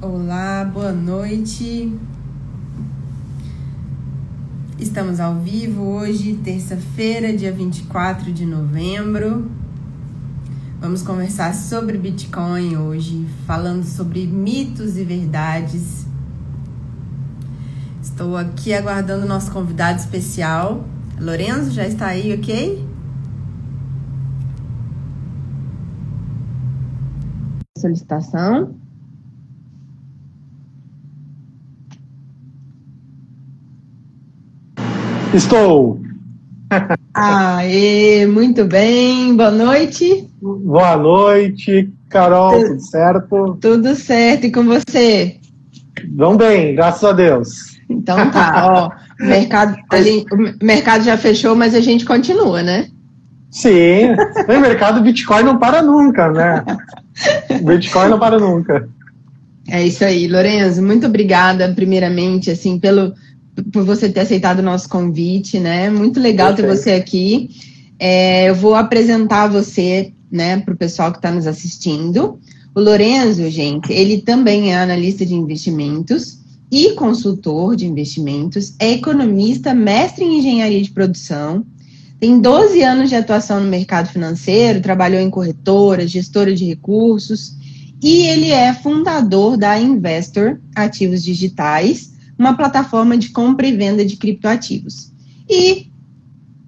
Olá, boa noite. Estamos ao vivo hoje, terça-feira, dia 24 de novembro. Vamos conversar sobre Bitcoin hoje, falando sobre mitos e verdades. Estou aqui aguardando o nosso convidado especial. Lorenzo, já está aí, ok? Solicitação. Estou. Aê, muito bem. Boa noite. Boa noite, Carol, tudo, tudo certo? Tudo certo. E com você? Vão bem, graças a Deus. Então tá, ó. mercado, ali, o mercado já fechou, mas a gente continua, né? Sim, o mercado Bitcoin não para nunca, né? Bitcoin não para nunca. É isso aí, Lorenzo. Muito obrigada, primeiramente, assim, pelo por você ter aceitado o nosso convite, né? Muito legal ter você aqui. É, eu vou apresentar você, né, para o pessoal que está nos assistindo. O Lorenzo, gente, ele também é analista de investimentos e consultor de investimentos, é economista, mestre em engenharia de produção, tem 12 anos de atuação no mercado financeiro, trabalhou em corretora, gestora de recursos, e ele é fundador da Investor Ativos Digitais, uma plataforma de compra e venda de criptoativos. E,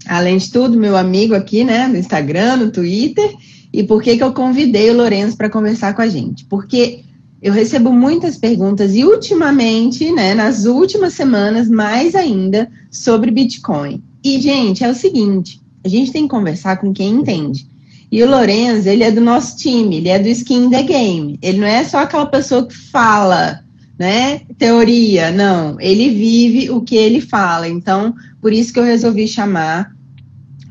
além de tudo, meu amigo aqui, né, no Instagram, no Twitter. E por que, que eu convidei o Lourenço para conversar com a gente? Porque eu recebo muitas perguntas e ultimamente, né, nas últimas semanas, mais ainda, sobre Bitcoin. E, gente, é o seguinte, a gente tem que conversar com quem entende. E o Lourenço, ele é do nosso time, ele é do Skin the Game. Ele não é só aquela pessoa que fala né? Teoria, não. Ele vive o que ele fala. Então, por isso que eu resolvi chamar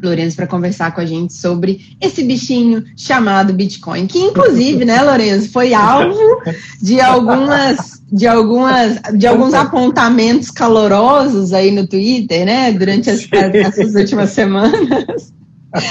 Lourenço para conversar com a gente sobre esse bichinho chamado Bitcoin, que inclusive, né, Lourenço, foi alvo de algumas de algumas de alguns apontamentos calorosos aí no Twitter, né, durante as, essas últimas semanas.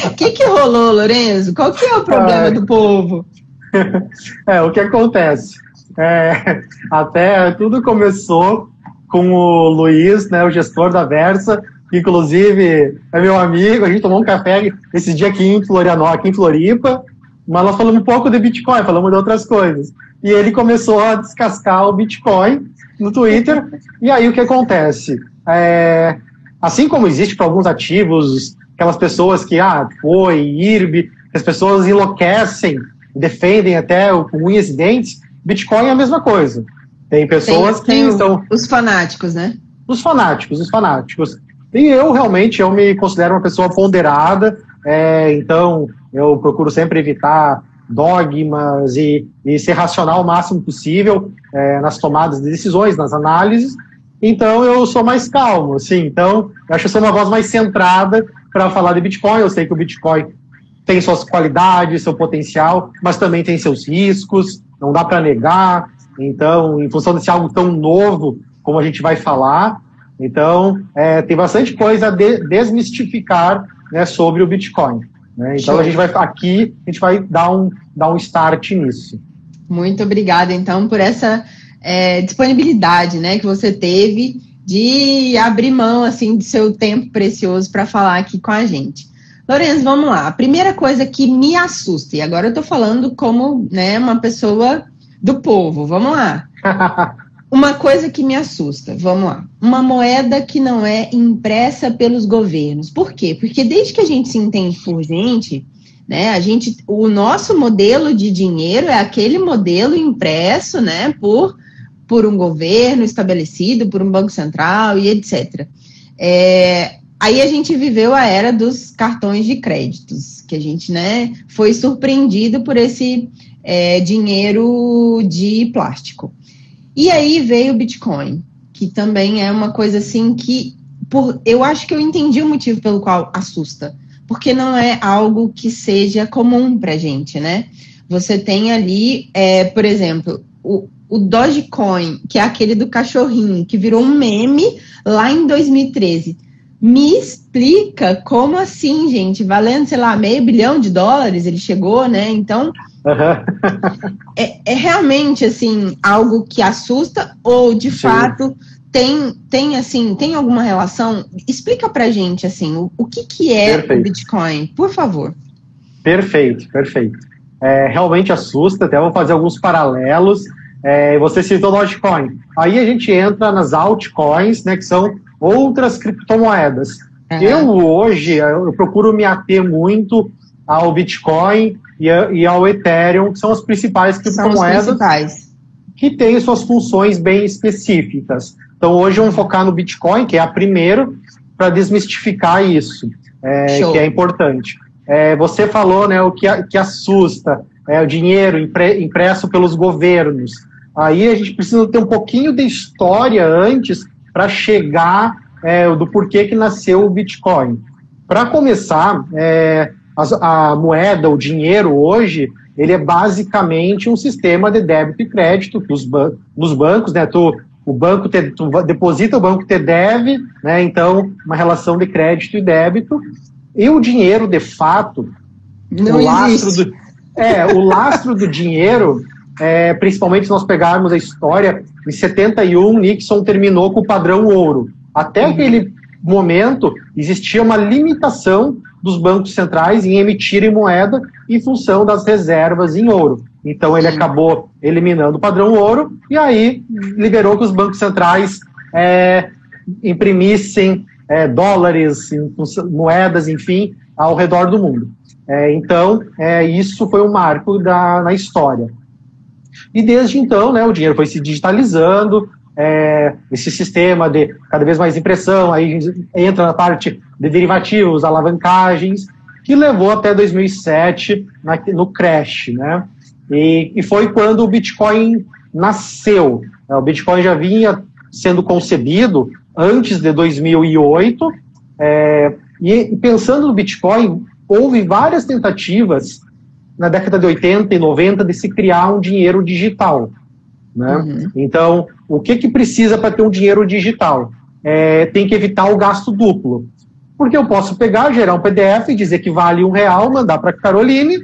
O que, que rolou, Lourenço? Qual que é o problema do povo? É, o que acontece? É, até tudo começou com o Luiz, né, o gestor da Versa, que inclusive é meu amigo, a gente tomou um café esse dia aqui em Florianópolis, aqui em Floripa, mas nós falamos um pouco de Bitcoin, falamos de outras coisas. E ele começou a descascar o Bitcoin no Twitter, e aí o que acontece? É, assim como existe para alguns ativos, aquelas pessoas que, ah, foi, IRB, as pessoas enlouquecem, defendem até com unhas e dentes, Bitcoin é a mesma coisa. Tem pessoas tem, que estão. Os fanáticos, né? Os fanáticos, os fanáticos. E eu realmente eu me considero uma pessoa ponderada, é, então eu procuro sempre evitar dogmas e, e ser racional o máximo possível é, nas tomadas de decisões, nas análises. Então eu sou mais calmo, assim. Então eu acho que eu sou uma voz mais centrada para falar de Bitcoin. Eu sei que o Bitcoin tem suas qualidades, seu potencial, mas também tem seus riscos não dá para negar. Então, em função desse algo tão novo, como a gente vai falar, então é, tem bastante coisa a de, desmistificar né, sobre o Bitcoin. Né? Então a gente vai aqui, a gente vai dar um, dar um start nisso. Muito obrigada, então, por essa é, disponibilidade né, que você teve de abrir mão assim do seu tempo precioso para falar aqui com a gente. Lourenço, vamos lá. A primeira coisa que me assusta, e agora eu estou falando como né, uma pessoa do povo, vamos lá. Uma coisa que me assusta, vamos lá. Uma moeda que não é impressa pelos governos. Por quê? Porque desde que a gente se entende por gente, né, a gente, o nosso modelo de dinheiro é aquele modelo impresso, né, por, por um governo estabelecido, por um banco central e etc. É, Aí a gente viveu a era dos cartões de créditos, que a gente né, foi surpreendido por esse é, dinheiro de plástico. E aí veio o Bitcoin, que também é uma coisa assim que por, eu acho que eu entendi o motivo pelo qual assusta, porque não é algo que seja comum para gente, né? Você tem ali, é, por exemplo, o, o Dogecoin, que é aquele do cachorrinho, que virou um meme lá em 2013 Me explica como assim, gente? Valendo, sei lá, meio bilhão de dólares, ele chegou, né? Então, uhum. é, é, realmente, assim, algo que assusta ou, de Sim. fato, tem, tem, assim, tem alguma relação? Explica pra gente, assim, o, o que, que é perfeito. o Bitcoin, por favor. Perfeito, perfeito. É, realmente assusta, até vou fazer alguns paralelos. É, você citou Dogecoin. Aí a gente entra nas altcoins, né, que são outras criptomoedas. Uhum. Eu hoje eu procuro me ater muito ao Bitcoin e, a, e ao Ethereum, que são as principais criptomoedas principais. que têm suas funções bem específicas. Então hoje vamos focar no Bitcoin, que é a primeira, para desmistificar isso, é, que é importante. É, você falou né, o que, que assusta, é, o dinheiro impre, impresso pelos governos. Aí a gente precisa ter um pouquinho de história antes para chegar é, do porquê que nasceu o Bitcoin. Para começar, é, a, a, moeda, o dinheiro hoje, ele é basicamente um sistema de débito e crédito que os, ban nos bancos, né? Tu, o banco te, tu deposita, o banco te deve, né? Então, uma relação de crédito e débito. E o dinheiro, de fato, Não o lastro do, é, o lastro do dinheiro é, principalmente se nós pegarmos a história, em 71 Nixon terminou com o padrão ouro. Até uhum. aquele momento existia uma limitação dos bancos centrais em emitirem moeda em função das reservas em ouro. Então ele acabou eliminando o padrão ouro e aí liberou que os bancos centrais é, imprimissem é, dólares, moedas, enfim, ao redor do mundo. É, então, é, isso foi um marco da, na história. E desde então, né, o dinheiro foi se digitalizando, é, esse sistema de cada vez mais impressão, aí entra na parte de derivativos, alavancagens, que levou até 2007 na, no crash, né? E, e, foi quando o Bitcoin nasceu. O Bitcoin já vinha sendo concebido antes de 2008, é, e pensando no Bitcoin, houve várias tentativas na década de 80 e 90 de se criar um dinheiro digital. Né? Uhum. Então, o que, que precisa para ter um dinheiro digital? É, tem que evitar o gasto duplo. Porque eu posso pegar, gerar um PDF dizer que vale um real, mandar para Caroline,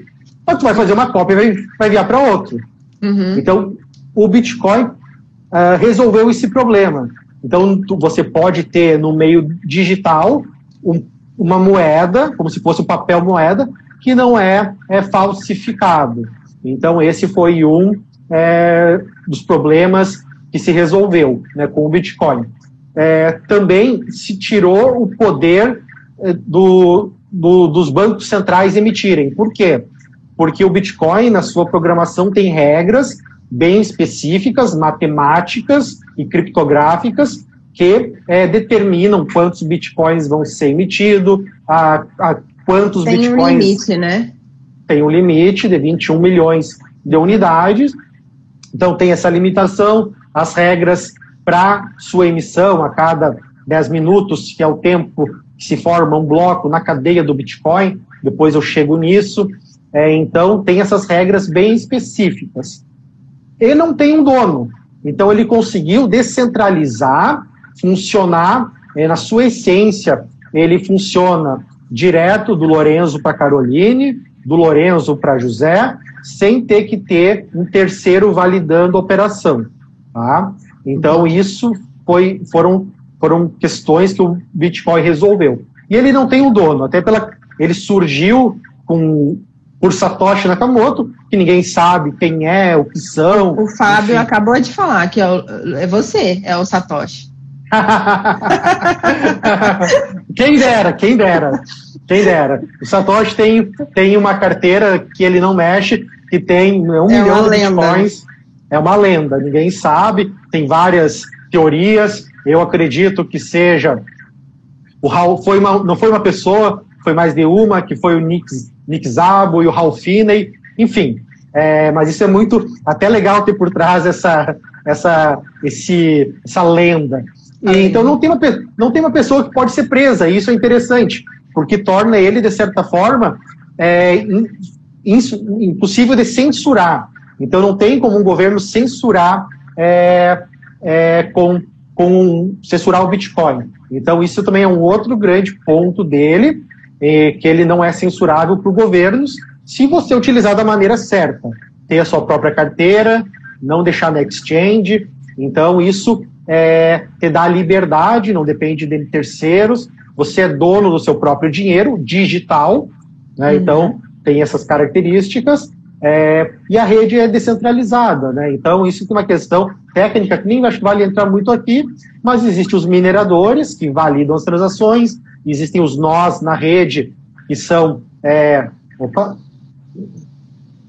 mas tu vai fazer uma cópia e vai, vai enviar para outro. Uhum. Então, o Bitcoin uh, resolveu esse problema. Então, tu, você pode ter no meio digital um, uma moeda, como se fosse um papel moeda, que não é, é falsificado. Então, esse foi um é, dos problemas que se resolveu né, com o Bitcoin. É, também se tirou o poder é, do, do, dos bancos centrais emitirem. Por quê? Porque o Bitcoin, na sua programação, tem regras bem específicas, matemáticas e criptográficas, que é, determinam quantos bitcoins vão ser emitidos, a, a quantos tem bitcoins. Tem um limite, né? Tem um limite de 21 milhões de unidades. Então, tem essa limitação, as regras para sua emissão a cada 10 minutos, que é o tempo que se forma um bloco na cadeia do Bitcoin. Depois eu chego nisso. É, então, tem essas regras bem específicas. Ele não tem um dono. Então, ele conseguiu descentralizar, funcionar é, na sua essência. Ele funciona direto do Lorenzo para Caroline, do Lorenzo para José, sem ter que ter um terceiro validando a operação. Tá? Então, isso foi, foram, foram questões que o Bitcoin resolveu. E ele não tem um dono, até pela. Ele surgiu com, por Satoshi Nakamoto, que ninguém sabe quem é, o que são. O Fábio enfim. acabou de falar que é, o, é você, é o Satoshi. quem dera, quem dera, quem dera. O Satoshi tem, tem uma carteira que ele não mexe, que tem um é milhão de bitcoins. É uma lenda, ninguém sabe, tem várias teorias. Eu acredito que seja. O Raul foi uma, não foi uma pessoa, foi mais de uma, que foi o Nick, Nick Zabo e o Ralph Finney, enfim. É, mas isso é muito até legal ter por trás essa, essa, esse, essa lenda. E, então não tem, uma, não tem uma pessoa que pode ser presa, e isso é interessante, porque torna ele, de certa forma, é, impossível de censurar. Então não tem como um governo censurar é, é, com, com censurar o Bitcoin. Então, isso também é um outro grande ponto dele, eh, que ele não é censurável por governos, se você utilizar da maneira certa. Ter a sua própria carteira, não deixar na exchange. Então, isso é, te dá liberdade, não depende de terceiros. Você é dono do seu próprio dinheiro digital, né? uhum. então tem essas características. É, e a rede é descentralizada, né? Então, isso é uma questão técnica que nem acho que vale entrar muito aqui, mas existem os mineradores que validam as transações, existem os nós na rede, que são. É, opa,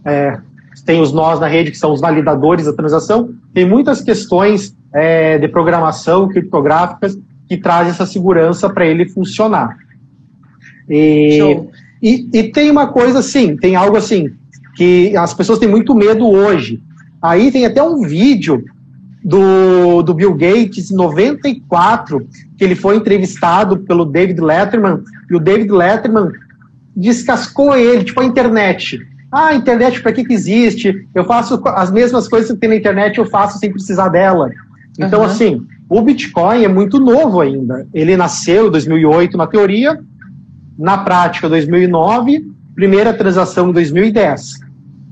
é, tem os nós na rede, que são os validadores da transação. Tem muitas questões é, de programação criptográficas que trazem essa segurança para ele funcionar. E, e, e, tem uma coisa assim, tem algo assim, que as pessoas têm muito medo hoje. Aí tem até um vídeo do, do Bill Gates, em 94, que ele foi entrevistado pelo David Letterman, e o David Letterman descascou ele, tipo a internet. Ah, a internet para que, que existe? Eu faço as mesmas coisas que tem na internet, eu faço sem precisar dela. Então, uhum. assim, o Bitcoin é muito novo ainda. Ele nasceu em 2008 na teoria, na prática 2009, primeira transação em 2010.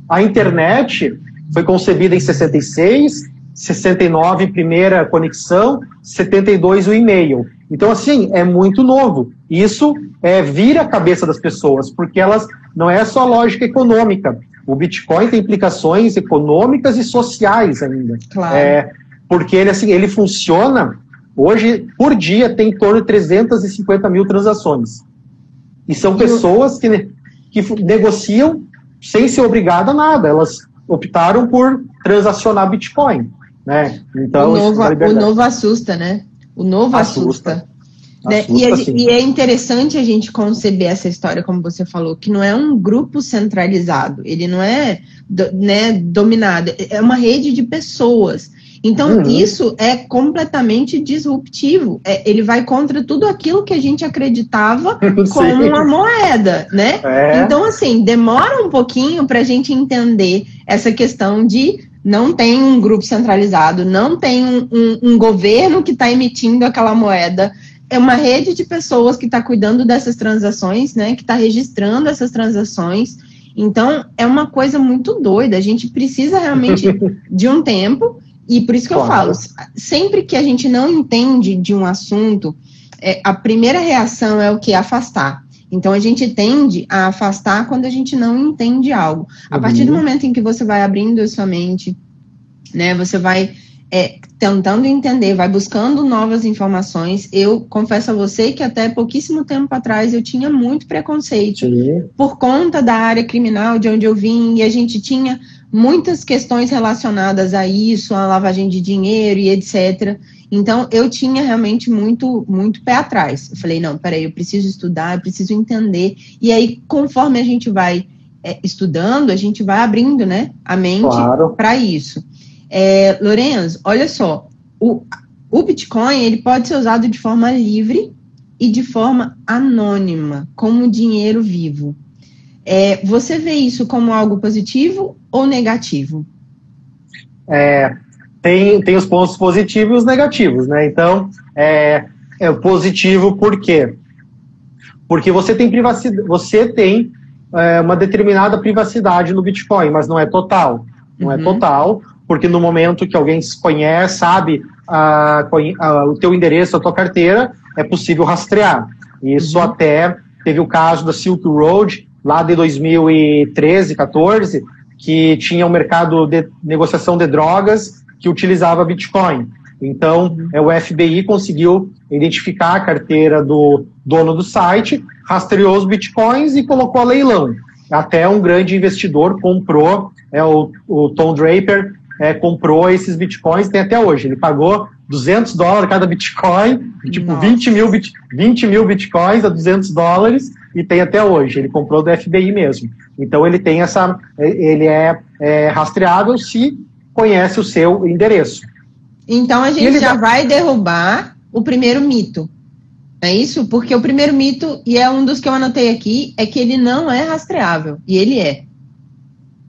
A internet foi concebida em 66, 69 primeira conexão, 72 o e-mail. Então, assim, é muito novo. Isso é, vira a cabeça das pessoas, porque elas não é só lógica econômica. O Bitcoin tem implicações econômicas e sociais ainda. Claro. É, porque ele, assim, ele funciona, hoje, por dia, tem em torno de 350 mil transações. E são pessoas que, que negociam sem ser obrigada a nada. Elas optaram por transacionar Bitcoin. Né? Então, o novo, o novo assusta, né? O novo assusta. assusta. Né? E, é, e, é, interessante a gente conceber essa história, como você falou, que não é um grupo centralizado, ele não é né, dominado, é uma rede de pessoas. Então, uhum. isso é completamente disruptivo. É, ele vai contra tudo aquilo que a gente acreditava como uma moeda, né? É. Então, assim, demora um pouquinho para a gente entender essa questão de não tem um grupo centralizado, não tem um, um, um governo que está emitindo aquela moeda. É uma rede de pessoas que está cuidando dessas transações, né? Que está registrando essas transações. Então, é uma coisa muito doida. A gente precisa realmente de um tempo e por isso que claro. eu falo, sempre que a gente não entende de um assunto, é, a primeira reação é o que? Afastar. Então a gente tende a afastar quando a gente não entende algo. A partir do uhum. momento em que você vai abrindo a sua mente, né, você vai é, tentando entender, vai buscando novas informações. Eu confesso a você que até pouquíssimo tempo atrás eu tinha muito preconceito Sim. por conta da área criminal de onde eu vim e a gente tinha muitas questões relacionadas a isso, a lavagem de dinheiro e etc. Então, eu tinha realmente muito, muito pé atrás. Eu falei, não, peraí, eu preciso estudar, eu preciso entender. E aí, conforme a gente vai é, estudando, a gente vai abrindo, né, a mente claro. para isso. É, Lorenzo, olha só, o, o Bitcoin, ele pode ser usado de forma livre e de forma anônima, como dinheiro vivo. É, você vê isso como algo positivo ou negativo? É, tem, tem os pontos positivos e os negativos, né? Então, é, é positivo por quê? Porque você tem privacidade, você tem é, uma determinada privacidade no Bitcoin, mas não é total. Não é uhum. é total, porque no momento que alguém se conhece, sabe a, a, o teu endereço, a tua carteira, é possível rastrear. Isso uhum. até teve o caso da Silk Road, lá de 2013, 14, que tinha um mercado de negociação de drogas que utilizava Bitcoin. Então, é, o FBI conseguiu identificar a carteira do dono do site, rastreou os bitcoins e colocou a leilão. Até um grande investidor comprou, é, o, o Tom Draper é, comprou esses bitcoins, tem até hoje. Ele pagou 200 dólares cada bitcoin, tipo 20 mil, 20 mil bitcoins a 200 dólares, e tem até hoje. Ele comprou do FBI mesmo. Então ele tem essa, ele é, é rastreável se conhece o seu endereço. Então a gente já vai derrubar o primeiro mito. É isso? Porque o primeiro mito, e é um dos que eu anotei aqui, é que ele não é rastreável. E ele é.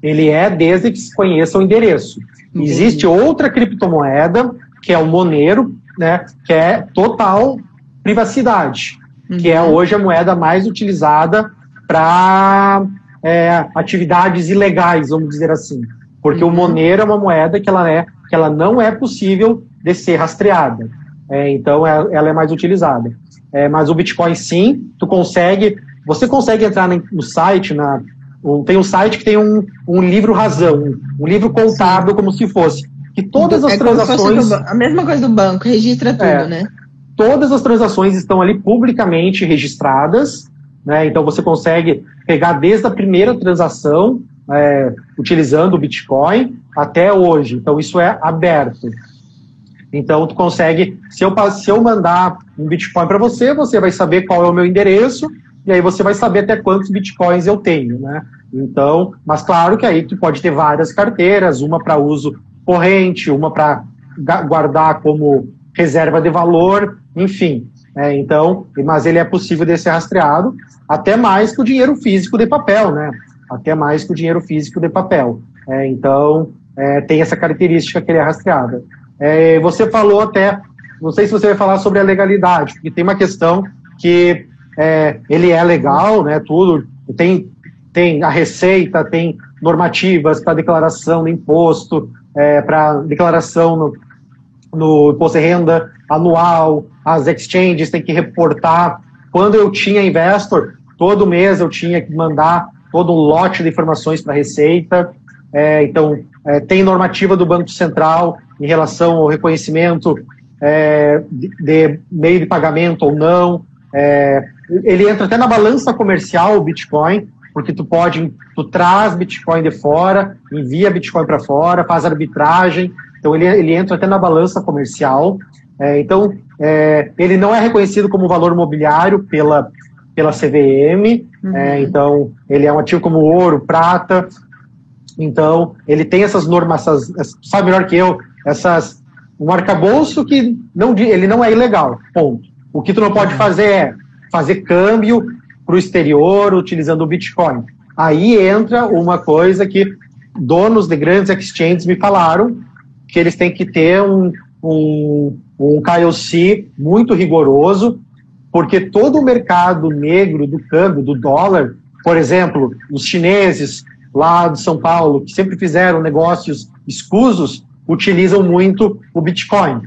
Ele é desde que se conheça o endereço. Entendi. Existe outra criptomoeda, que é o Monero, né, que é total privacidade, uhum. que é uhum. hoje a moeda mais utilizada para é, atividades ilegais, vamos dizer assim. Porque uhum. o Monero é uma moeda que ela, é, que ela não é possível de ser rastreada. É, então, é, ela é mais utilizada. É, mas o Bitcoin, sim, tu consegue... Você consegue entrar no site, na, tem um site que tem um, um livro razão, um, livro contábil como se fosse. Que todas as é transações... a mesma coisa do banco, registra tudo, é, né? Todas as transações estão ali publicamente registradas, né? Então você consegue pegar desde a primeira transação, é, utilizando o Bitcoin, até hoje. Então isso é aberto. Então tu consegue, se eu, se eu mandar um Bitcoin para você, você vai saber qual é o meu endereço, e aí você vai saber até quantos Bitcoins eu tenho, né? Então, mas claro que aí tu pode ter várias carteiras, uma para uso corrente, uma para guardar como reserva de valor, enfim. É, então, mas ele é possível de ser rastreado até mais que o dinheiro físico de papel, né? Até mais que o dinheiro físico de papel. É, então, é, tem essa característica que ele é rastreado. É, você falou até, não sei se você vai falar sobre a legalidade, porque tem uma questão que é, ele é legal, né? Tudo tem tem a receita, tem normativas para declaração do imposto, é, para declaração no, no imposto de renda anual, as exchanges têm que reportar. Quando eu tinha investor, todo mês eu tinha que mandar todo um lote de informações para a Receita. É, então, é, tem normativa do Banco Central em relação ao reconhecimento é, de, de, meio de pagamento ou não. É, ele entra até na balança comercial, o Bitcoin, porque tu pode, tu traz Bitcoin de fora, envia Bitcoin para fora, faz arbitragem, então ele, ele entra até na balança comercial. É, então, é, ele não é reconhecido como valor mobiliário pela, pela CVM, uhum. é, então ele é um ativo como ouro, prata, então ele tem essas normas, essas, sabe melhor que eu, essas um arcabouço que não, ele não é ilegal, ponto. O que tu não pode uhum. fazer é fazer câmbio para o exterior utilizando o Bitcoin. Aí entra uma coisa que donos de grandes exchanges me falaram, que eles têm que ter um, um, um muito rigoroso, porque todo o mercado negro do câmbio, do dólar, por exemplo, os chineses lá de São Paulo, que sempre fizeram negócios escusos, utilizam muito o Bitcoin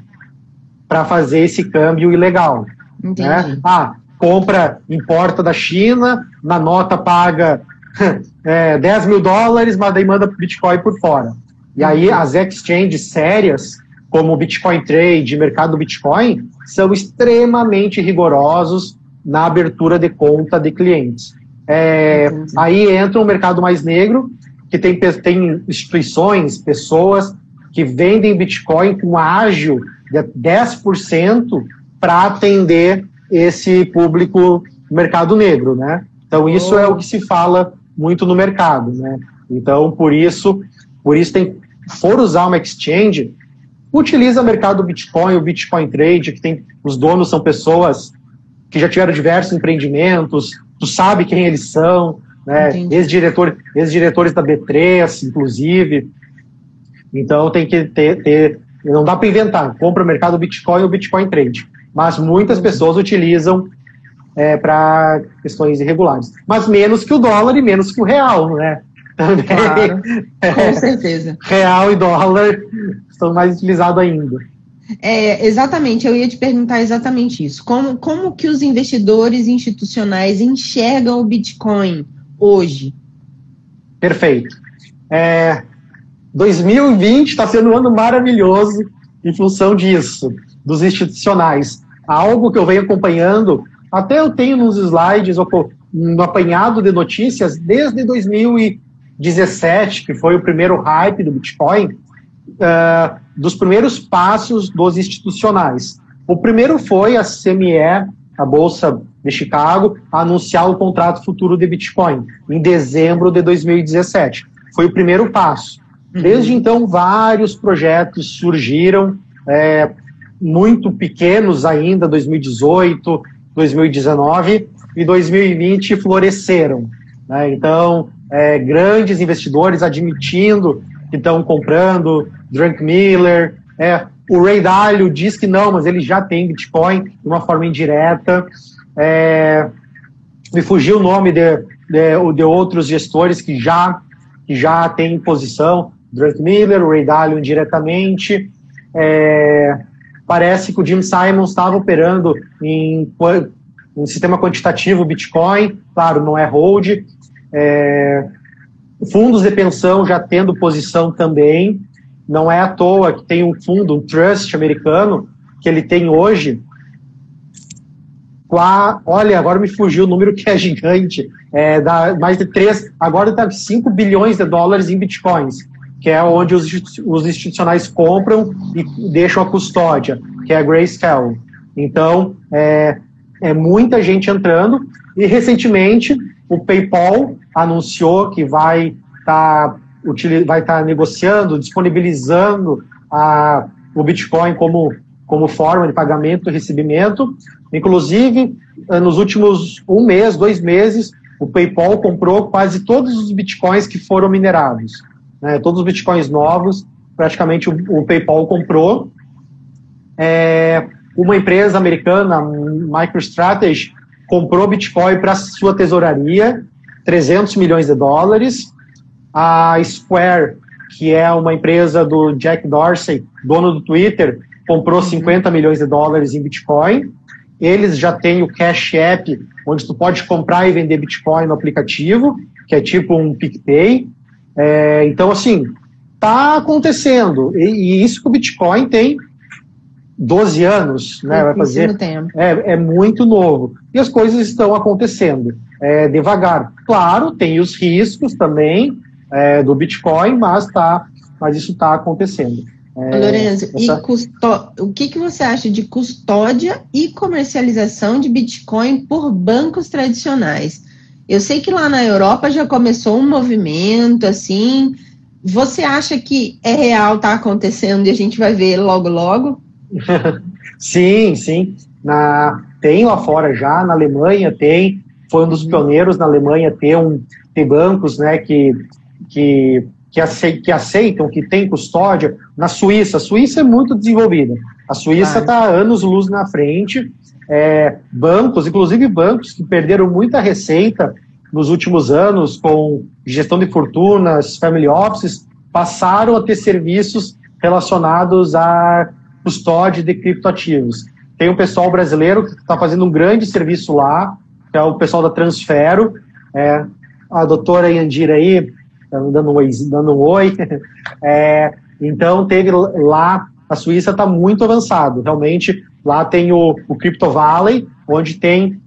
para fazer esse câmbio ilegal. Né? Ah, compra, importa da China, na nota paga é, 10 mil dólares, mas daí manda Bitcoin por fora. E aí as exchanges sérias, como o Bitcoin Trade, mercado do Bitcoin, são extremamente rigorosos na abertura de conta de clientes. É, aí entra um mercado mais negro, que tem, tem instituições, pessoas que vendem Bitcoin com ágio de 10% para atender esse público mercado negro, né? Então isso oh. é o que se fala muito no mercado, né? Então por isso, por isso tem for usar uma exchange, utiliza o mercado do Bitcoin, o Bitcoin Trade, que tem os donos são pessoas que já tiveram diversos empreendimentos, tu sabe quem eles são, né? Ex-diretor, ex-diretores da B3, inclusive. Então tem que ter, ter não dá para inventar. Compra o mercado Bitcoin ou Bitcoin Trade mas muitas pessoas utilizam é, para questões irregulares. Mas menos que o dólar e menos que o real, né? Também. Claro, com certeza. real e dólar estão mais utilizados ainda. É, exatamente, eu ia te perguntar exatamente isso. Como, como que os investidores institucionais enxergam o Bitcoin hoje? Perfeito. É, 2020 está sendo um ano maravilhoso em função disso, dos institucionais algo que eu venho acompanhando, até eu tenho nos slides, no apanhado de notícias, desde 2017, que foi o primeiro hype do Bitcoin, uh, dos primeiros passos dos institucionais. O primeiro foi a CME, a Bolsa de Chicago, a anunciar o contrato futuro de Bitcoin, em dezembro de 2017. Foi o primeiro passo. Uhum. Desde então, vários projetos surgiram, é, muito pequenos ainda, 2018, 2019 e 2020 floresceram. Né? Então, é, grandes investidores admitindo que estão comprando, Drunk Miller, é, o Ray Dalio diz que não, mas ele já tem Bitcoin de uma forma indireta. É, me fugiu o nome de, de, de, outros gestores que já, que já têm posição. Drake Miller, o Ray Dalio indiretamente. É, parece que o Jim Simons estava operando em, em sistema quantitativo Bitcoin, claro, não é hold. É, fundos de pensão já tendo posição também. Não é à toa que tem um fundo, um trust americano, que ele tem hoje. Olha, agora me fugiu o número que é gigante. É, dá mais de 3, agora está 5 bilhões de dólares em bitcoins, que é onde os, os institucionais compram e deixam a custódia, que é a Grayscale. Então, é, é muita gente entrando. E recentemente, o PayPal anunciou que vai estar tá vai tá negociando, disponibilizando a, o Bitcoin como, como forma de pagamento e recebimento. Inclusive, eh, nos últimos um mês, dois meses, o PayPal comprou quase todos os Bitcoins que foram minerados. Né? Todos os Bitcoins novos, praticamente o, o PayPal comprou. É, uma empresa americana, MicroStrategy, comprou Bitcoin para sua tesouraria, 300 milhões de dólares. A Square, que é uma empresa do Jack Dorsey, dono do Twitter, comprou 50 uhum. milhões de dólares em Bitcoin. Eles já têm o Cash App, onde tu pode comprar e vender Bitcoin no aplicativo, que é tipo um PicPay. É, então, assim, tá acontecendo. E, e, isso que o Bitcoin tem 12 anos, né? Vai fazer. É, é muito novo. E as coisas estão acontecendo é, devagar. Claro, tem os riscos também, é, do Bitcoin, mas, tá, mas isso está acontecendo. É, Lorenzo, essa... e o que, que você acha de custódia e comercialização de Bitcoin por bancos tradicionais? Eu sei que lá na Europa já começou um movimento assim. Você acha que é real, está acontecendo e a gente vai ver logo, logo? sim, sim. Na, tem lá fora já, na Alemanha tem. Foi um dos uhum. pioneiros na Alemanha ter, um, ter bancos né, que que, que, aceitam, que aceitam, que tem custódia, na Suíça. A Suíça é muito desenvolvida. A Suíça está anos luz na frente. É, bancos, inclusive bancos que perderam muita receita nos últimos anos com gestão de fortunas, family offices, passaram a ter serviços relacionados à custódia de criptoativos. Tem um pessoal brasileiro que está fazendo um grande serviço lá, que é o pessoal da Transfero. É, a doutora Yandira aí Tá dando um oi. Dando um oi. É, então, teve lá, a Suíça está muito avançado. Realmente, lá tem o, o Crypto Valley, onde tem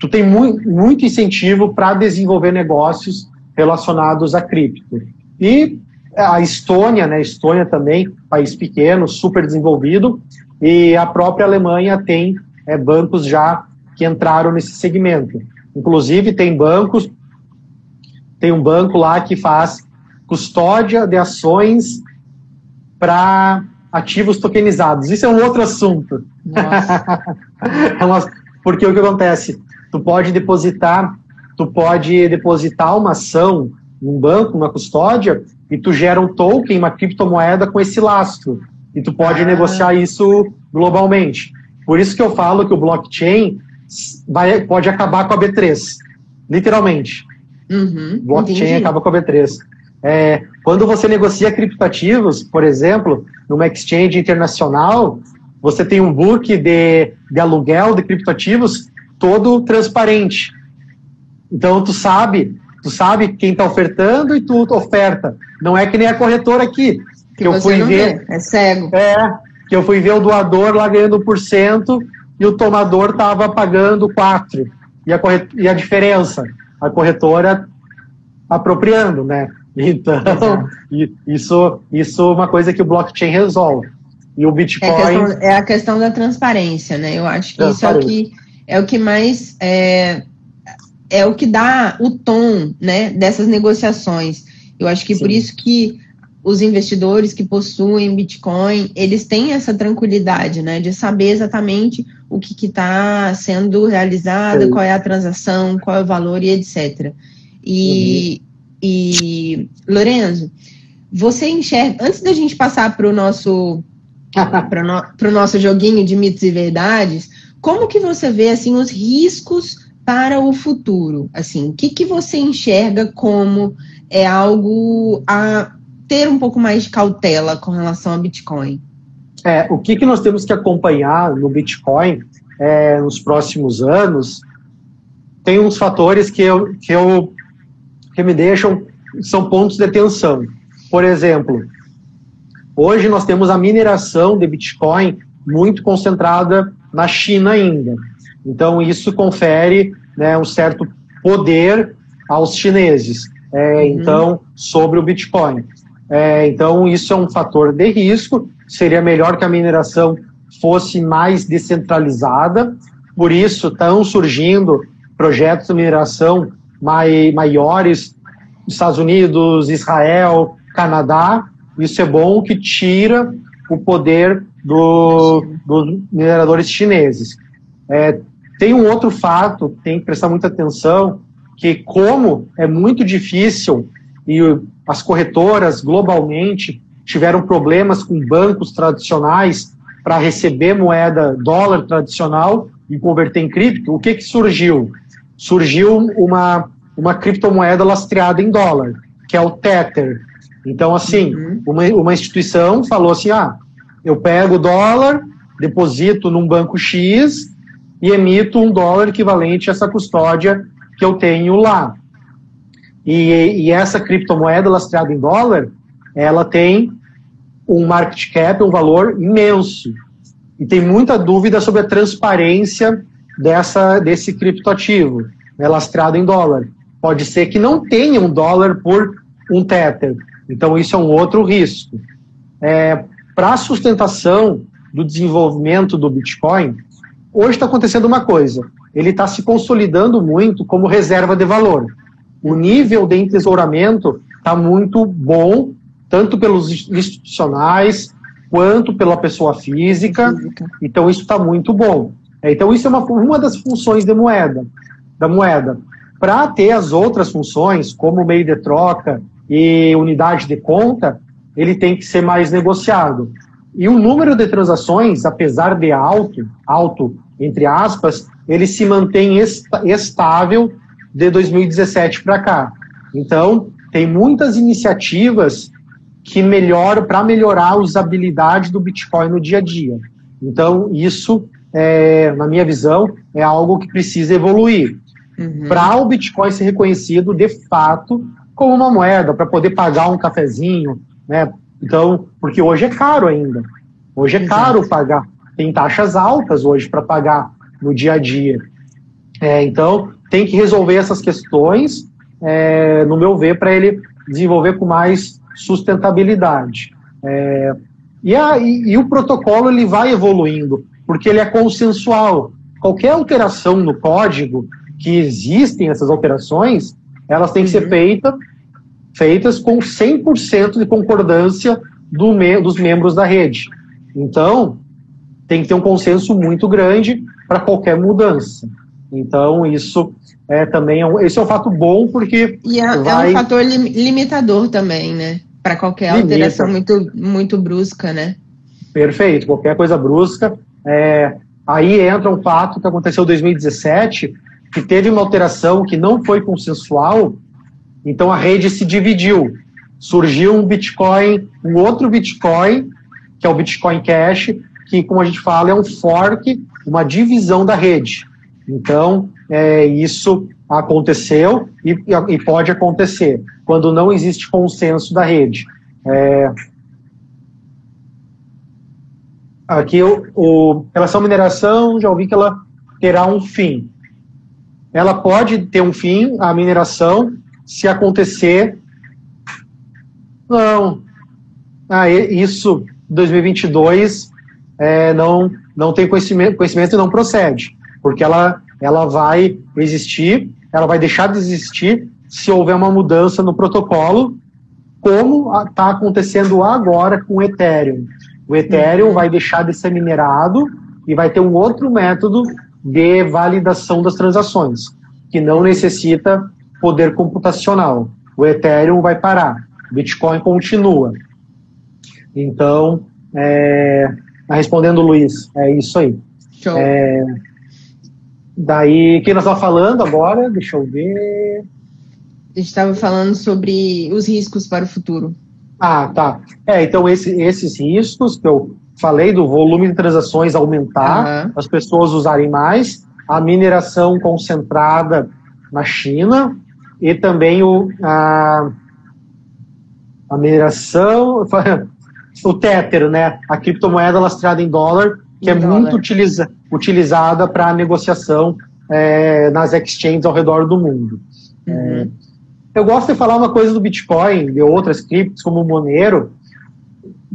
tu tem muito, muito incentivo para desenvolver negócios relacionados a cripto. E a Estônia, né? Estônia também, país pequeno, super desenvolvido, e a própria Alemanha tem é, bancos já que entraram nesse segmento. Inclusive, tem bancos tem um banco lá que faz custódia de ações para ativos tokenizados. Isso é um outro assunto. É porque o que acontece? Tu pode depositar, tu pode depositar uma ação num banco, uma custódia, e tu gera um token, uma criptomoeda com esse lastro. E tu pode ah. negociar isso globalmente. Por isso que eu falo que o blockchain vai, pode acabar com a B3. Literalmente. Uhum, Blockchain entendi. acaba com a B3. É, quando você negocia criptativos, por exemplo, numa exchange internacional, você tem um book de, de aluguel de criptativos todo transparente. Então tu sabe, tu sabe quem está ofertando e tu oferta. Não é que nem a corretora aqui. Que, que eu fui ver. Vê. É cego. É, que eu fui ver o doador lá ganhando 1% e o tomador estava pagando 4%. E a, corret... e a diferença? a corretora apropriando, né? Então, isso, isso é uma coisa que o blockchain resolve. E o Bitcoin. É a questão, é a questão da transparência, né? Eu acho que isso é o que, é o que mais. É, é o que dá o tom né, dessas negociações. Eu acho que Sim. por isso que os investidores que possuem Bitcoin, eles têm essa tranquilidade, né, de saber exatamente o que está sendo realizado, Sim. qual é a transação, qual é o valor e etc. E, uhum. e Lorenzo, você enxerga, antes da gente passar para o nosso para o nosso joguinho de mitos e verdades, como que você vê assim os riscos para o futuro? Assim, o que, que você enxerga como é algo a ter um pouco mais de cautela com relação ao Bitcoin? É, o que, que nós temos que acompanhar no Bitcoin é, nos próximos anos? Tem uns fatores que eu, que eu que me deixam são pontos de atenção. Por exemplo, hoje nós temos a mineração de Bitcoin muito concentrada na China ainda. Então, isso confere né, um certo poder aos chineses. É, uhum. Então, sobre o Bitcoin. É, então, isso é um fator de risco. Seria melhor que a mineração fosse mais descentralizada. Por isso, estão surgindo projetos de mineração mai, maiores Estados Unidos, Israel, Canadá. Isso é bom que tira o poder do, dos mineradores chineses. É, tem um outro fato que tem que prestar muita atenção, que como é muito difícil e as corretoras globalmente tiveram problemas com bancos tradicionais para receber moeda dólar tradicional e converter em cripto, o que, que surgiu? Surgiu uma, uma criptomoeda lastreada em dólar, que é o Tether. Então, assim, uhum. uma, uma instituição falou assim: ah, eu pego o dólar, deposito num banco X e emito um dólar equivalente a essa custódia que eu tenho lá. E, e essa criptomoeda lastreada em dólar, ela tem um market cap, um valor imenso. E tem muita dúvida sobre a transparência dessa, desse criptoativo, né, lastreado em dólar. Pode ser que não tenha um dólar por um Tether. Então, isso é um outro risco. É, Para a sustentação do desenvolvimento do Bitcoin, hoje está acontecendo uma coisa: ele está se consolidando muito como reserva de valor. O nível de entesouramento está muito bom, tanto pelos institucionais quanto pela pessoa física. Então, isso está muito bom. É, então, isso é uma, uma das funções de moeda, da moeda. Para ter as outras funções, como meio de troca e unidade de conta, ele tem que ser mais negociado. E o número de transações, apesar de alto, alto entre aspas, ele se mantém estável de 2017 para cá. Então, tem muitas iniciativas que melhoram para melhorar a usabilidade do Bitcoin no dia a dia. Então, isso, é, na minha visão, é algo que precisa evoluir. Uhum. Para o Bitcoin ser reconhecido de fato como uma moeda, para poder pagar um cafezinho, né? Então, porque hoje é caro ainda. Hoje é caro pagar tem taxas altas hoje para pagar no dia a dia. É, então, tem que resolver essas questões, é, no meu ver, para ele desenvolver com mais sustentabilidade. É, e, a, e, e, o protocolo ele vai evoluindo, porque ele é consensual. Qualquer alteração no código, que existem essas alterações, elas têm que ser uhum. feita, feitas com 100% de concordância do me, dos membros da rede. Então, tem que ter um consenso muito grande para qualquer mudança. Então, isso é também é um, esse é um fato bom porque. E é, vai... é um fator limitador também, né? Para qualquer Limita. alteração muito, muito brusca, né? Perfeito, qualquer coisa brusca. É, aí entra um fato que aconteceu em 2017, que teve uma alteração que não foi consensual, então a rede se dividiu. Surgiu um Bitcoin, um outro Bitcoin, que é o Bitcoin Cash, que, como a gente fala, é um fork, uma divisão da rede. Então, é, isso aconteceu e, e, pode acontecer quando não existe consenso da rede. É, aqui, o, o, relação à mineração, já ouvi que ela terá um fim. Ela pode ter um fim, a mineração, se acontecer. Não. Ah, isso, 2022, é, não, não tem conhecimento, conhecimento e não procede, porque ela, ela vai existir, ela vai deixar de existir se houver uma mudança no protocolo, como está acontecendo agora com o Ethereum. O Ethereum uhum. vai deixar de ser minerado e vai ter um outro método de validação das transações, que não necessita poder computacional. O Ethereum vai parar, o Bitcoin continua. Então, é, respondendo o Luiz, é isso aí. Show. É, daí, quem nós estamos falando agora? Deixa eu ver. A gente estava falando sobre os riscos para o futuro. Ah, tá. É, então esse, esses riscos que eu falei do volume de transações aumentar, uhum. as pessoas usarem mais, a mineração concentrada na China e também o, a, a mineração, o Tether, né? A criptomoeda lastrada em dólar, que em é dólar. muito utiliza, utilizada para negociação é, nas exchanges ao redor do mundo. Uhum. É, eu gosto de falar uma coisa do Bitcoin, de outras criptos, como o Monero,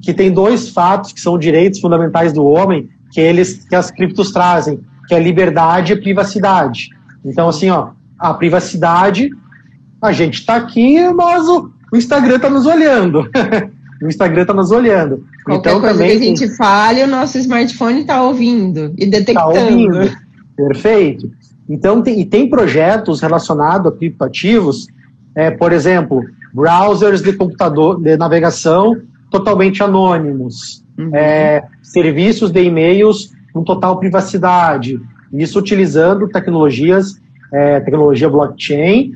que tem dois fatos que são direitos fundamentais do homem, que eles que as criptos trazem, que é liberdade e privacidade. Então, assim, ó, a privacidade, a gente está aqui, mas o, o Instagram está nos olhando. o Instagram está nos olhando. Qualquer então, coisa também, que a gente fale, o nosso smartphone está ouvindo e detectando. Tá ouvindo. Perfeito. Então, tem, e tem projetos relacionados a criptoativos, é, por exemplo, browsers de computador, de navegação totalmente anônimos, uhum. é, serviços de e-mails com total privacidade, isso utilizando tecnologias, é, tecnologia blockchain,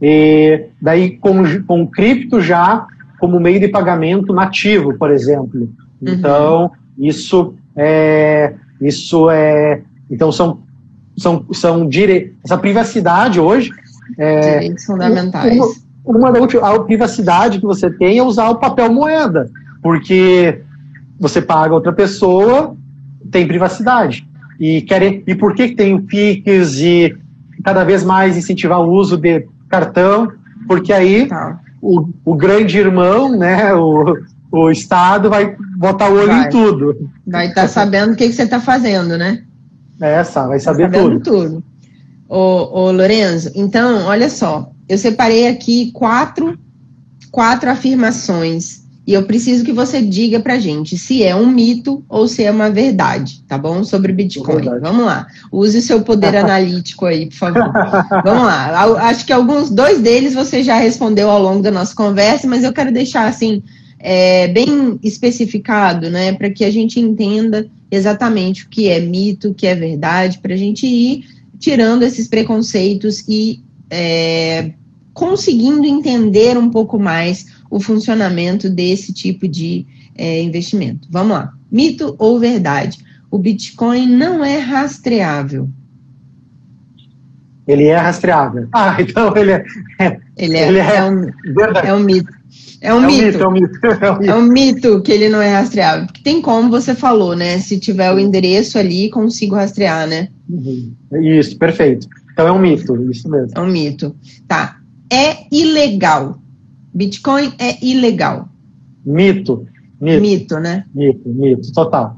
e daí com, com cripto já como meio de pagamento nativo, por exemplo. Uhum. Então, isso é, isso é, então são, são, são dire... essa privacidade hoje é, direitos fundamentais. Uma, uma a privacidade que você tem é usar o papel moeda, porque você paga outra pessoa, tem privacidade. E, querem, e por que tem o PIX e cada vez mais incentivar o uso de cartão? Porque aí tá. O, o grande irmão, né, o, o Estado vai botar o olho vai. em tudo. Vai estar tá sabendo o que, que você está fazendo, né? Essa, vai saber tá tudo. tudo. Ô, ô, Lorenzo, então, olha só, eu separei aqui quatro, quatro afirmações e eu preciso que você diga pra gente se é um mito ou se é uma verdade, tá bom? Sobre Bitcoin. Verdade. Vamos lá. Use o seu poder analítico aí, por favor. Vamos lá. Acho que alguns, dois deles você já respondeu ao longo da nossa conversa, mas eu quero deixar assim, é, bem especificado, né? Para que a gente entenda exatamente o que é mito, o que é verdade, para a gente ir tirando esses preconceitos e é, conseguindo entender um pouco mais o funcionamento desse tipo de é, investimento. Vamos lá. Mito ou verdade? O Bitcoin não é rastreável. Ele é rastreável. Ah, então ele é. Ele é, ele é, é, um, é um mito. É um, é, mito. é, um mito. É, um mito. é um mito que ele não é rastreável. Porque tem como você falou, né? Se tiver o endereço ali, consigo rastrear, né? Uhum. Isso, perfeito. Então é um mito, isso mesmo. É um mito. Tá. É ilegal. Bitcoin é ilegal. Mito. Mito, mito né? Mito, mito, total.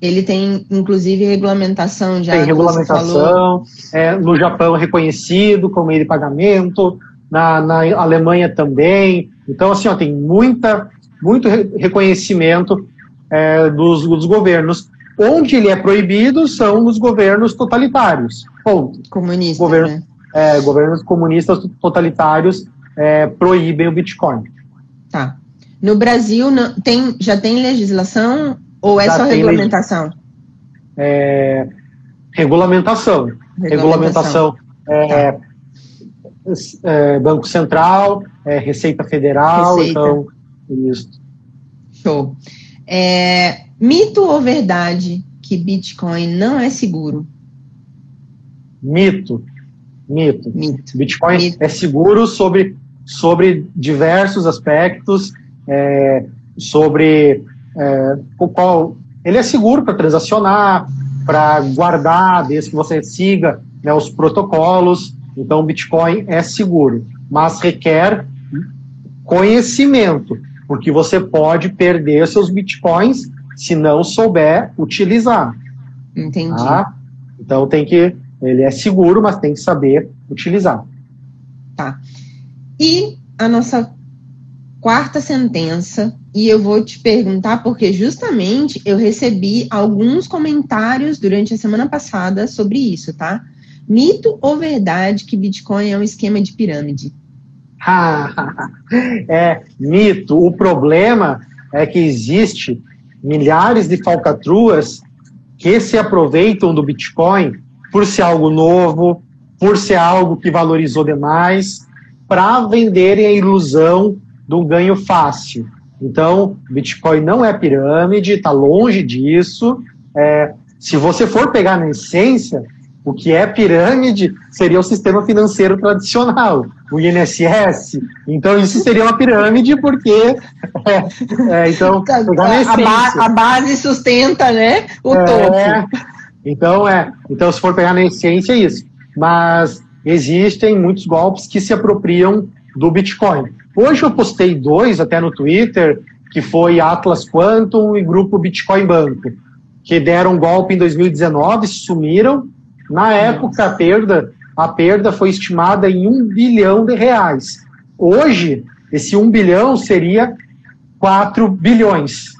Ele tem, inclusive, regulamentação já. Tem regulamentação. É, no Japão é reconhecido como meio de pagamento. Na, na Alemanha também. Então, assim, ó, tem muita, muito reconhecimento é, dos, dos governos. Onde ele é proibido são nos governos totalitários. Ponto. Comunistas. Governos, né? é, governos comunistas totalitários é, proíbem o Bitcoin. Tá. No Brasil não, tem, já tem legislação ou é já só regulamentação? É, regulamentação. Regulamentação. regulamentação é, tá. É, Banco Central, é, Receita Federal, Receita. então isso. Show. É, mito ou verdade que Bitcoin não é seguro? Mito. Mito. Mito. Bitcoin Mito. é seguro sobre, sobre diversos aspectos, é, sobre é, o qual ele é seguro para transacionar, para guardar, desde que você siga né, os protocolos. Então, Bitcoin é seguro, mas requer conhecimento, porque você pode perder seus Bitcoins se não souber utilizar. Entendi. Tá? Então, tem que. Ele é seguro, mas tem que saber utilizar. Tá. E a nossa quarta sentença, e eu vou te perguntar, porque justamente eu recebi alguns comentários durante a semana passada sobre isso, tá? Mito ou verdade que Bitcoin é um esquema de pirâmide? é mito. O problema é que existe milhares de falcatruas que se aproveitam do Bitcoin por ser algo novo, por ser algo que valorizou demais, para venderem a ilusão de um ganho fácil. Então, Bitcoin não é pirâmide, está longe disso. É, se você for pegar na essência, o que é pirâmide seria o sistema financeiro tradicional, o INSS. Então, isso seria uma pirâmide, porque. É, é, então, a, ba a, base sustenta né, o é, topo. Então, é, então, se for pegar na essência, é isso. Mas existem muitos golpes que se apropriam do Bitcoin. Hoje eu postei dois até no Twitter, que foi Atlas Quantum e Grupo Bitcoin Banco, que deram golpe em 2019, sumiram. Na época, a perda, a perda foi estimada em um bilhão de reais. Hoje, esse um bilhão seria 4 bilhões.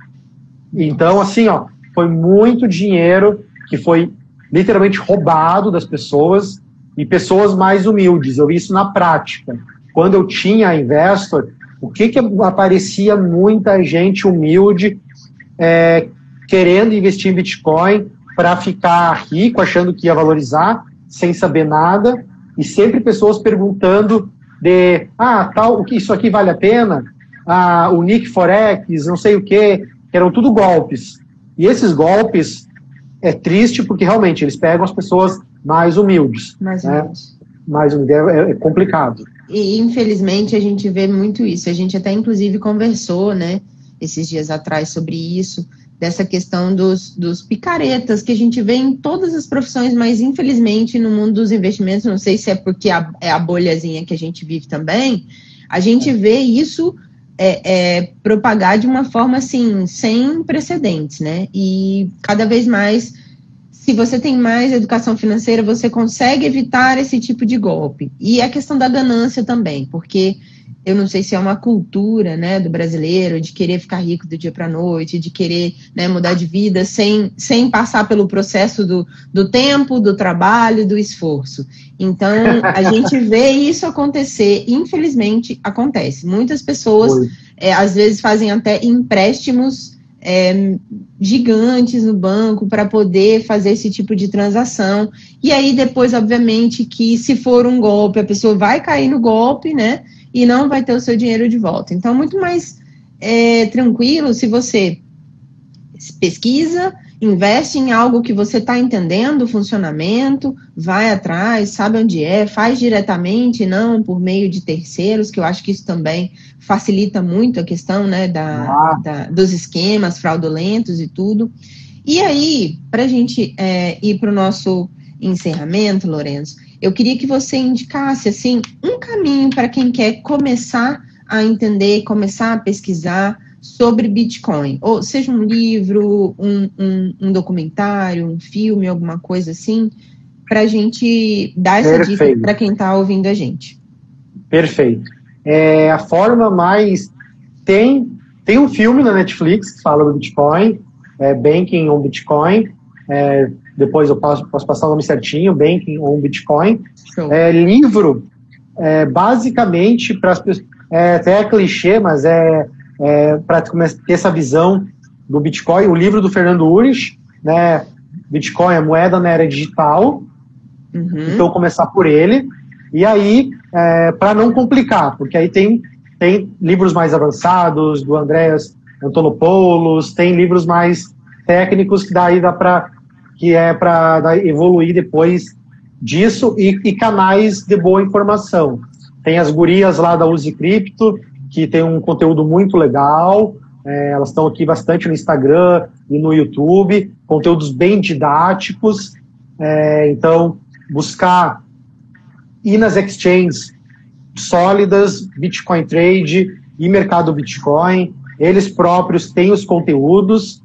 Então, assim, ó, foi muito dinheiro que foi literalmente roubado das pessoas e pessoas mais humildes. Eu vi isso na prática. Quando eu tinha a Investor, o que, que aparecia muita gente humilde é, querendo investir em Bitcoin para ficar rico, achando que ia valorizar, sem saber nada, e sempre pessoas perguntando de, ah, tal, isso aqui vale a pena? Ah, o Nick Forex, não sei o que, eram tudo golpes. E esses golpes é triste porque realmente eles pegam as pessoas mais humildes. Mais né? humildes. Mais humildes, é, é complicado. E infelizmente a gente vê muito isso. A gente até inclusive conversou, né, esses dias atrás sobre isso, dessa questão dos, dos picaretas que a gente vê em todas as profissões, mas infelizmente no mundo dos investimentos, não sei se é porque a, é a bolhazinha que a gente vive também, a gente vê isso é, é, propagar de uma forma assim, sem precedentes, né? E cada vez mais se você tem mais educação financeira, você consegue evitar esse tipo de golpe. E a questão da ganância também, porque eu não sei se é uma cultura né, do brasileiro de querer ficar rico do dia para a noite, de querer né, mudar de vida sem, sem passar pelo processo do, do tempo, do trabalho, do esforço. Então, a gente vê isso acontecer, infelizmente acontece. Muitas pessoas, é, às vezes, fazem até empréstimos é, gigantes no banco para poder fazer esse tipo de transação. E aí, depois, obviamente, que se for um golpe, a pessoa vai cair no golpe, né? E não vai ter o seu dinheiro de volta. Então, muito mais é, tranquilo se você pesquisa, investe em algo que você está entendendo o funcionamento, vai atrás, sabe onde é, faz diretamente, não por meio de terceiros, que eu acho que isso também facilita muito a questão né, da, ah. da dos esquemas fraudulentos e tudo. E aí, para a gente é, ir para o nosso encerramento, Lourenço, eu queria que você indicasse assim um caminho para quem quer começar a entender, começar a pesquisar sobre Bitcoin, ou seja um livro, um, um, um documentário, um filme, alguma coisa assim, para a gente dar essa Perfeito. dica para quem está ouvindo a gente. Perfeito. É a forma mais. Tem, tem um filme na Netflix que fala do Bitcoin, é Banking on Bitcoin. É, depois eu posso, posso passar o nome certinho, Banking on Bitcoin. É, livro, é, basicamente, para as pessoas. É, até é clichê, mas é é, para ter essa visão do Bitcoin, o livro do Fernando Urich, né, Bitcoin, a moeda na era digital, uhum. então começar por ele, e aí, é, para não complicar, porque aí tem, tem livros mais avançados, do Andréas Antonopoulos, tem livros mais técnicos que daí dá para que é para evoluir depois disso e, e, canais de boa informação. Tem as gurias lá da Use Cripto, que tem um conteúdo muito legal. É, elas estão aqui bastante no Instagram e no YouTube, conteúdos bem didáticos. É, então, buscar ir nas exchanges sólidas, Bitcoin Trade e mercado Bitcoin. Eles próprios têm os conteúdos.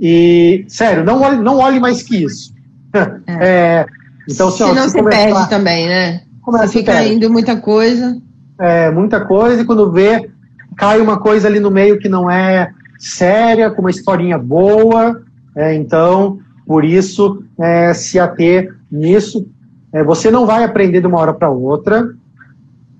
E, sério, não olhe, não olhe mais que isso. É. É, então, se, se não se, começar, perde também, né? Começa se fica indo muita coisa é, muita coisa, e quando vê, cai uma coisa ali no meio que não é séria, com uma historinha boa. É, então, por isso, é, se ater nisso. É, você não vai aprender de uma hora para outra.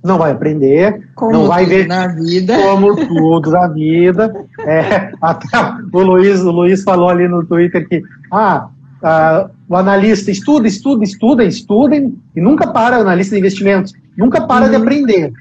não vai aprender, como não vai ver na vida. como tudo na vida. É, até o Luiz, o Luiz falou ali no Twitter que ah, ah, o analista estuda, estuda, estuda, estuda e nunca para, o analista de investimentos, nunca para uhum. de aprender.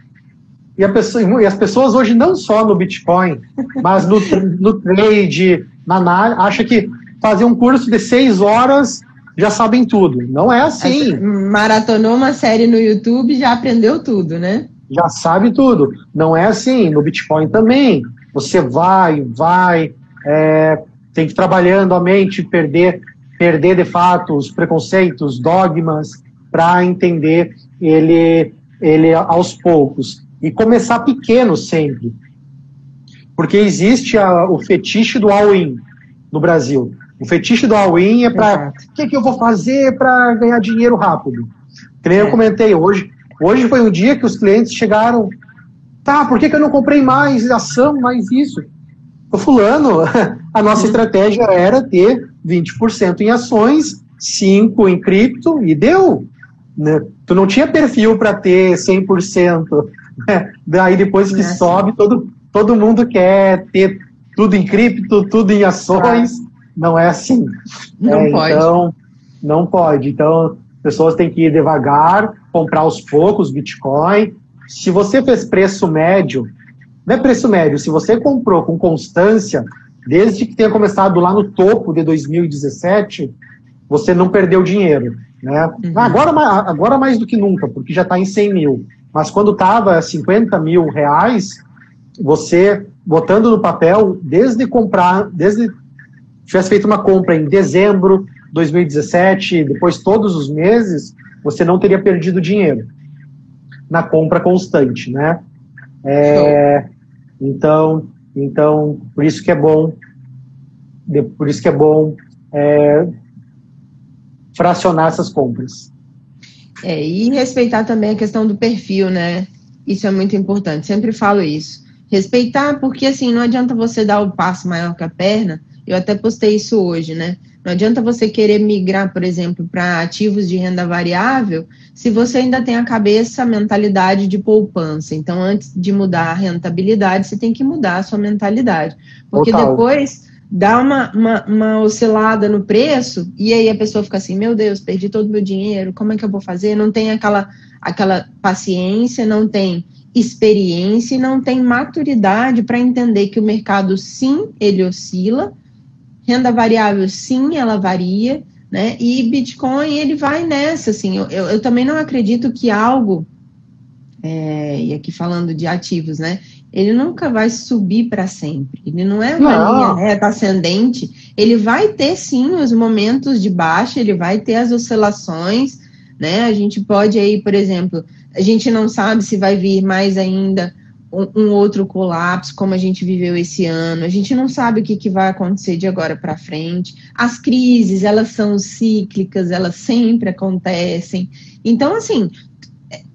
E, pessoa, e, as pessoas hoje, não só no Bitcoin, mas no, no trade, na análise, acha que fazer um curso de seis horas já sabem tudo. Não é assim. Maratonou uma série no YouTube já aprendeu tudo, né? Já sabe tudo. Não é assim. No Bitcoin também. Você vai, vai, é, tem que ir trabalhando a mente, perder, perder de fato os preconceitos, dogmas, para entender ele, ele aos poucos. E começar pequeno sempre. Porque existe a, o fetiche do all-in no Brasil. O fetiche do all-in é para o que, que eu vou fazer para ganhar dinheiro rápido. Que nem é. eu comentei hoje. Hoje foi um dia que os clientes chegaram. Tá, por que, que eu não comprei mais ação, mais isso? O fulano, a nossa uhum. estratégia era ter 20% em ações, 5% em cripto e deu. Né? Tu não tinha perfil para ter 100%. Né? Daí depois que é. sobe, todo, todo mundo quer ter tudo em cripto, tudo em ações. Ah não é assim. Não é, pode. Então, não pode. Então, pessoas têm que ir devagar, comprar aos poucos Bitcoin. Se você fez preço médio, não é preço médio, se você comprou com constância, desde que tenha começado lá no topo de 2017, você não perdeu dinheiro. Né? Uhum. Agora, agora mais do que nunca, porque já está em 100 mil. Mas quando estava 50 mil reais, você botando no papel, desde comprar, desde tivesse feito uma compra em dezembro de 2017, depois todos os meses, você não teria perdido dinheiro na compra constante, né? É, então, então, por isso que é bom, por isso que é bom é, fracionar essas compras. É, e respeitar também a questão do perfil, né? Isso é muito importante, sempre falo isso. Respeitar, porque assim, não adianta você dar o passo maior que a perna eu até postei isso hoje, né? Não adianta você querer migrar, por exemplo, para ativos de renda variável, se você ainda tem a cabeça, a mentalidade de poupança. Então, antes de mudar a rentabilidade, você tem que mudar a sua mentalidade. Porque Total. depois dá uma, uma, uma, oscilada no preço, e aí a pessoa fica assim, meu Deus, perdi todo o meu dinheiro, como é que eu vou fazer? Não tem aquela, aquela paciência, não tem experiência não tem maturidade para entender que o mercado, sim, ele oscila, Renda variável, sim, ela varia, né? E Bitcoin, ele vai nessa, assim. Eu, eu, eu também não acredito que algo, é, e aqui falando de ativos, né? Ele nunca vai subir para sempre. Ele não é uma não. linha reta ascendente. Ele vai ter, sim, os momentos de baixa, ele vai ter as oscilações, né? A gente pode aí, por exemplo, a gente não sabe se vai vir mais ainda um, outro colapso, como a gente viveu esse ano. A gente não sabe o que, que vai acontecer de agora para frente. As crises, elas são cíclicas, elas sempre acontecem. Então, assim,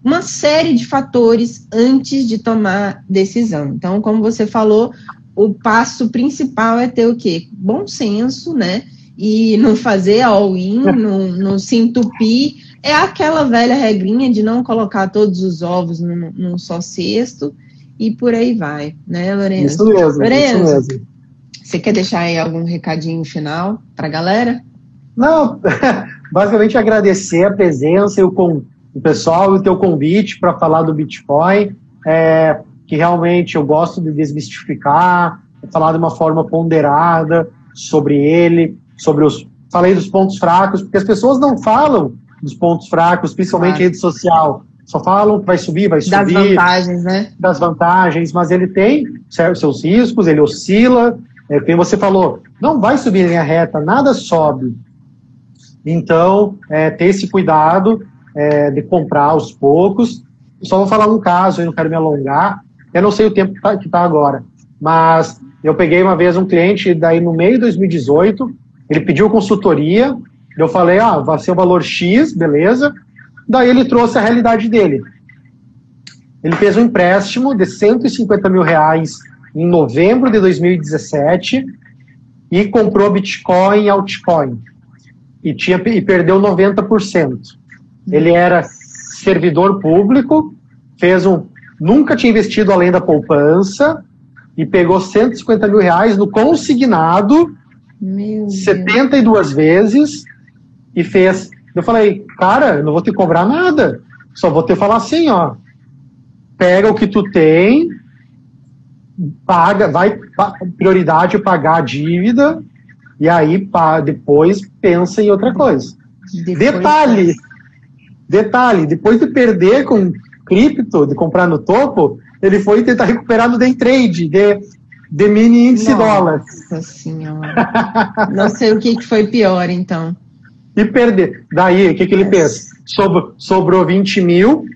uma série de fatores antes de tomar decisão. Então, como você falou, o passo principal é ter o quê? Bom senso, né? E não fazer all-in, não, não se entupir. É aquela velha regrinha de não colocar todos os ovos num, num só cesto e por aí vai, né, Lorenzo? Isso mesmo, Lorenzo, isso mesmo. Você quer deixar aí algum recadinho final para a galera? Não, basicamente agradecer a presença e o, com, o pessoal e o teu convite para falar do Bitcoin, é, que realmente eu gosto de desmistificar, falar de uma forma ponderada sobre ele, sobre os. Falei dos pontos fracos, porque as pessoas não falam dos pontos fracos, principalmente claro. rede social só falam que vai subir, vai subir. Das vantagens, né? Das vantagens, mas ele tem seus riscos, ele oscila. É, como você falou, não vai subir em linha reta, nada sobe. Então, é, ter esse cuidado é, de comprar aos poucos. Só vou falar um caso, eu não quero me alongar. Eu não sei o tempo que está tá agora, mas eu peguei uma vez um cliente, daí no meio de 2018, ele pediu consultoria, eu falei, ah, vai ser o valor X, beleza, Daí ele trouxe a realidade dele. Ele fez um empréstimo de 150 mil reais em novembro de 2017 e comprou Bitcoin e altcoin. E, tinha, e perdeu 90%. Ele era servidor público fez um. Nunca tinha investido além da poupança e pegou 150 mil reais no consignado, Meu 72 Deus. vezes, e fez. Eu falei, cara, não vou te cobrar nada. Só vou te falar assim, ó. Pega o que tu tem, paga, vai prioridade pagar a dívida e aí pá, depois pensa em outra coisa. Depois detalhe, detalhe, depois de perder com cripto, de comprar no topo, ele foi tentar recuperar no day trade, de, de mini índice Nossa dólar. Nossa senhora. Não sei o que, que foi pior, então. E perder. Daí, o que, que ele fez? Sobrou, sobrou 20 mil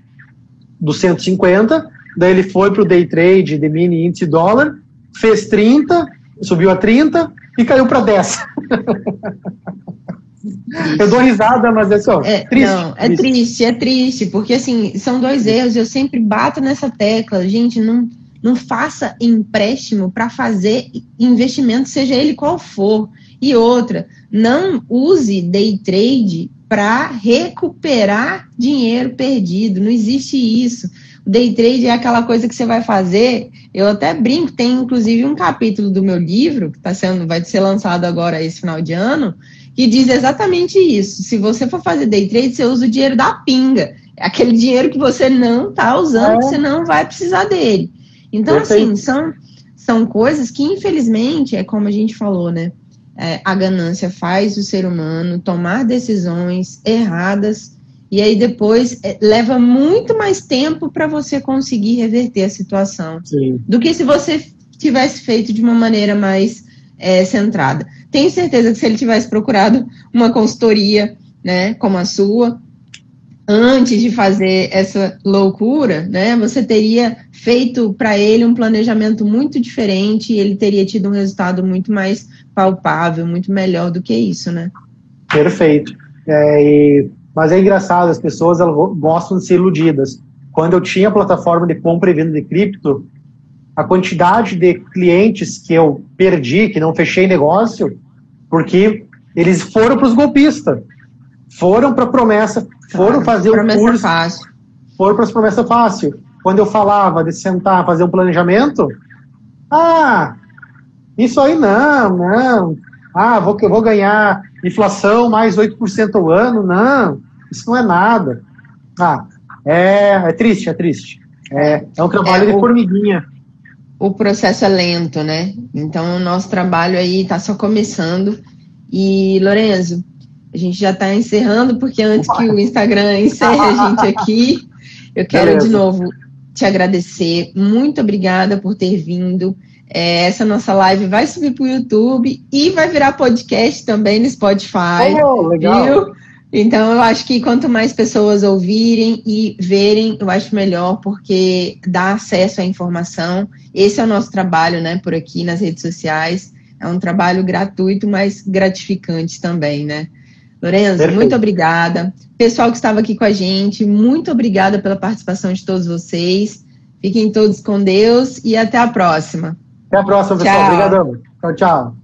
dos 150, daí ele foi para o day trade de mini índice dólar, fez 30, subiu a 30 e caiu para 10. Eu dou risada, mas é só. É, triste, não, é triste. triste, é triste, porque assim, são dois erros. Eu sempre bato nessa tecla. Gente, não, não faça empréstimo para fazer investimento, seja ele qual for. E outra, não use day trade para recuperar dinheiro perdido. Não existe isso. O day trade é aquela coisa que você vai fazer. Eu até brinco, tem inclusive um capítulo do meu livro, que tá sendo, vai ser lançado agora esse final de ano, que diz exatamente isso. Se você for fazer day trade, você usa o dinheiro da pinga. É aquele dinheiro que você não está usando, é. que você não vai precisar dele. Então, Perfeito. assim, são, são coisas que, infelizmente, é como a gente falou, né? É, a ganância faz o ser humano tomar decisões erradas e aí depois é, leva muito mais tempo para você conseguir reverter a situação Sim. do que se você tivesse feito de uma maneira mais é, centrada. Tenho certeza que se ele tivesse procurado uma consultoria, né, como a sua, antes de fazer essa loucura, né, você teria feito para ele um planejamento muito diferente e ele teria tido um resultado muito mais palpável, muito melhor do que isso, né? Perfeito. É, e, mas é engraçado, as pessoas elas gostam de ser iludidas. Quando eu tinha a plataforma de compra e venda de cripto, a quantidade de clientes que eu perdi, que não fechei negócio, porque eles foram para os golpistas, foram para a promessa, foram fazer o curso, fácil. foram para as promessas fácil. Quando eu falava de sentar, fazer um planejamento, ah, isso aí não, não. Ah, vou, vou ganhar inflação mais 8% ao ano, não, isso não é nada. Ah, é, é triste, é triste. É, é um trabalho é, de formiguinha o processo é lento, né? Então, o nosso trabalho aí está só começando. E, Lorenzo, a gente já está encerrando, porque antes que o Instagram encerre a gente aqui, eu quero Beleza. de novo te agradecer. Muito obrigada por ter vindo. É, essa nossa live vai subir para o YouTube e vai virar podcast também no Spotify. Oh, legal. Viu? Então, eu acho que quanto mais pessoas ouvirem e verem, eu acho melhor, porque dá acesso à informação. Esse é o nosso trabalho, né, por aqui nas redes sociais. É um trabalho gratuito, mas gratificante também, né? Lorenzo, Perfeito. muito obrigada. Pessoal que estava aqui com a gente, muito obrigada pela participação de todos vocês. Fiquem todos com Deus e até a próxima. Até a próxima, pessoal. Obrigadão. Tchau, tchau.